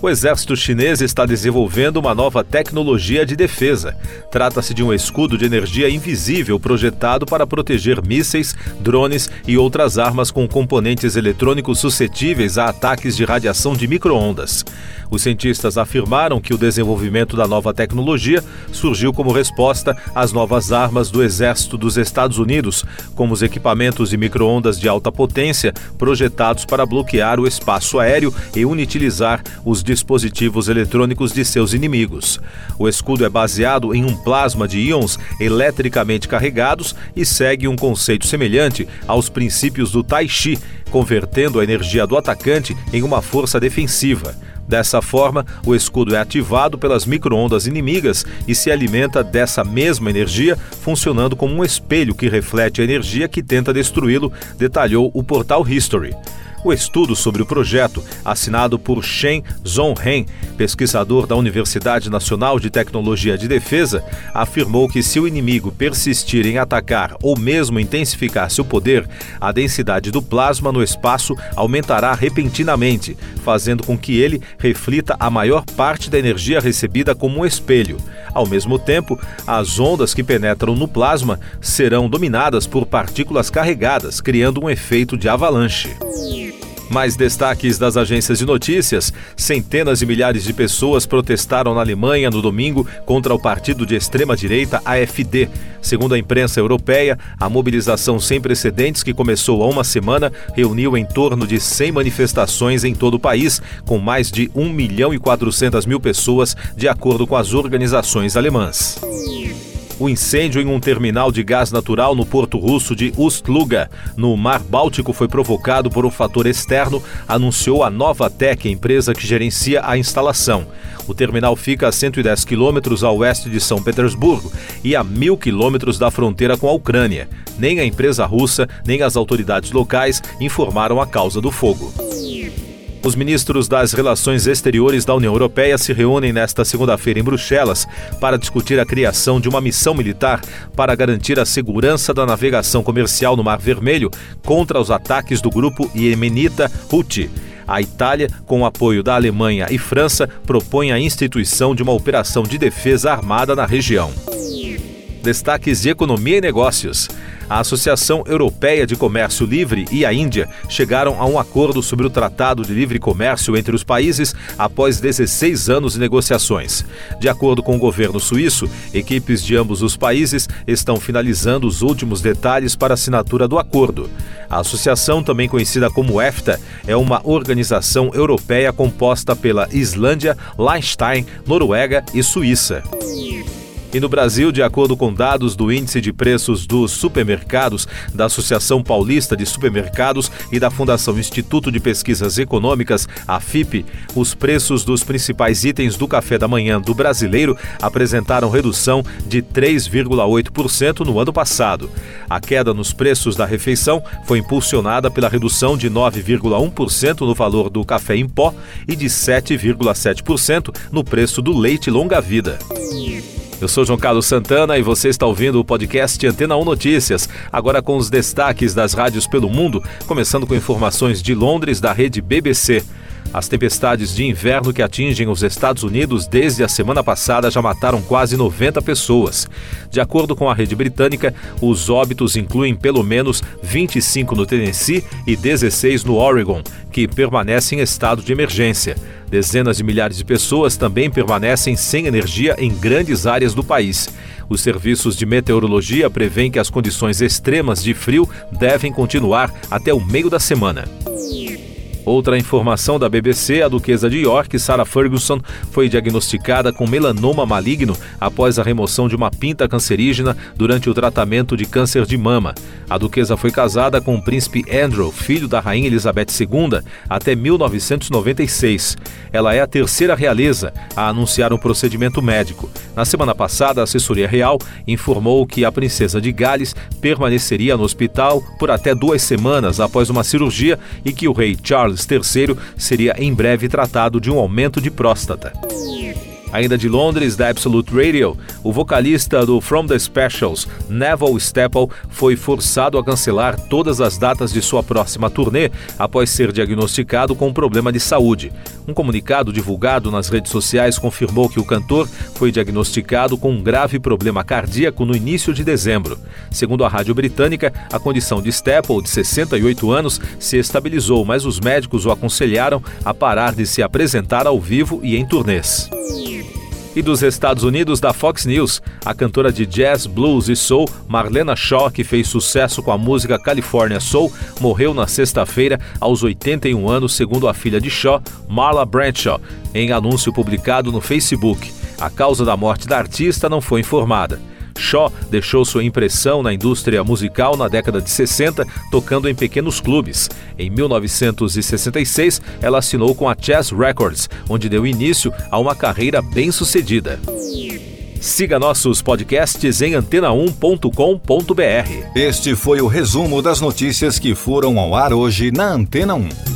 o exército chinês está desenvolvendo uma nova tecnologia de defesa. Trata-se de um escudo de energia invisível projetado para proteger mísseis, drones e outras armas com componentes eletrônicos suscetíveis a ataques de radiação de microondas. Os cientistas afirmaram que o desenvolvimento da nova tecnologia surgiu como resposta às novas armas do exército dos Estados Unidos, como os equipamentos de microondas de alta potência projetados para bloquear o espaço aéreo e inutilizar os dispositivos eletrônicos de seus inimigos. O escudo é baseado em um plasma de íons eletricamente carregados e segue um conceito semelhante aos princípios do Tai Chi, convertendo a energia do atacante em uma força defensiva. Dessa forma, o escudo é ativado pelas microondas inimigas e se alimenta dessa mesma energia, funcionando como um espelho que reflete a energia que tenta destruí-lo, detalhou o portal History. O estudo sobre o projeto, assinado por Shen Zhonghen, pesquisador da Universidade Nacional de Tecnologia de Defesa, afirmou que se o inimigo persistir em atacar ou mesmo intensificar seu poder, a densidade do plasma no espaço aumentará repentinamente, fazendo com que ele reflita a maior parte da energia recebida como um espelho. Ao mesmo tempo, as ondas que penetram no plasma serão dominadas por partículas carregadas, criando um efeito de avalanche. Mais destaques das agências de notícias: centenas de milhares de pessoas protestaram na Alemanha no domingo contra o partido de extrema-direita AfD. Segundo a imprensa europeia, a mobilização sem precedentes que começou há uma semana reuniu em torno de 100 manifestações em todo o país, com mais de 1 milhão e 400 mil pessoas, de acordo com as organizações alemãs. O incêndio em um terminal de gás natural no porto russo de Ust-Luga, no Mar Báltico, foi provocado por um fator externo, anunciou a Novatec, empresa que gerencia a instalação. O terminal fica a 110 quilômetros a oeste de São Petersburgo e a mil quilômetros da fronteira com a Ucrânia. Nem a empresa russa, nem as autoridades locais informaram a causa do fogo. Os ministros das Relações Exteriores da União Europeia se reúnem nesta segunda-feira em Bruxelas para discutir a criação de uma missão militar para garantir a segurança da navegação comercial no Mar Vermelho contra os ataques do grupo iemenita Houthi. A Itália, com o apoio da Alemanha e França, propõe a instituição de uma operação de defesa armada na região. Destaques de economia e negócios a Associação Europeia de Comércio Livre e a Índia chegaram a um acordo sobre o Tratado de Livre Comércio entre os países após 16 anos de negociações. De acordo com o governo suíço, equipes de ambos os países estão finalizando os últimos detalhes para a assinatura do acordo. A associação, também conhecida como EFTA, é uma organização europeia composta pela Islândia, Liechtenstein, Noruega e Suíça. E no Brasil, de acordo com dados do Índice de Preços dos Supermercados, da Associação Paulista de Supermercados e da Fundação Instituto de Pesquisas Econômicas, a FIP, os preços dos principais itens do café da manhã do brasileiro apresentaram redução de 3,8% no ano passado. A queda nos preços da refeição foi impulsionada pela redução de 9,1% no valor do café em pó e de 7,7% no preço do leite longa-vida. Eu sou João Carlos Santana e você está ouvindo o podcast Antena 1 Notícias, agora com os destaques das rádios pelo mundo, começando com informações de Londres da rede BBC. As tempestades de inverno que atingem os Estados Unidos desde a semana passada já mataram quase 90 pessoas. De acordo com a rede britânica, os óbitos incluem pelo menos 25 no Tennessee e 16 no Oregon, que permanecem em estado de emergência. Dezenas de milhares de pessoas também permanecem sem energia em grandes áreas do país. Os serviços de meteorologia prevêem que as condições extremas de frio devem continuar até o meio da semana. Outra informação da BBC, a duquesa de York, Sarah Ferguson, foi diagnosticada com melanoma maligno após a remoção de uma pinta cancerígena durante o tratamento de câncer de mama. A duquesa foi casada com o príncipe Andrew, filho da rainha Elizabeth II, até 1996. Ela é a terceira realeza a anunciar um procedimento médico. Na semana passada, a assessoria real informou que a princesa de Gales permaneceria no hospital por até duas semanas após uma cirurgia e que o rei Charles III seria em breve tratado de um aumento de próstata. Ainda de Londres, da Absolute Radio, o vocalista do From the Specials, Neville Staple, foi forçado a cancelar todas as datas de sua próxima turnê após ser diagnosticado com um problema de saúde. Um comunicado divulgado nas redes sociais confirmou que o cantor foi diagnosticado com um grave problema cardíaco no início de dezembro. Segundo a rádio britânica, a condição de Staple, de 68 anos, se estabilizou, mas os médicos o aconselharam a parar de se apresentar ao vivo e em turnês e dos Estados Unidos da Fox News, a cantora de jazz, blues e soul Marlena Shaw, que fez sucesso com a música California Soul, morreu na sexta-feira aos 81 anos, segundo a filha de Shaw, Marla Bradshaw, em anúncio publicado no Facebook. A causa da morte da artista não foi informada. Shaw deixou sua impressão na indústria musical na década de 60, tocando em pequenos clubes. Em 1966, ela assinou com a Chess Records, onde deu início a uma carreira bem-sucedida. Siga nossos podcasts em antena1.com.br. Este foi o resumo das notícias que foram ao ar hoje na Antena 1.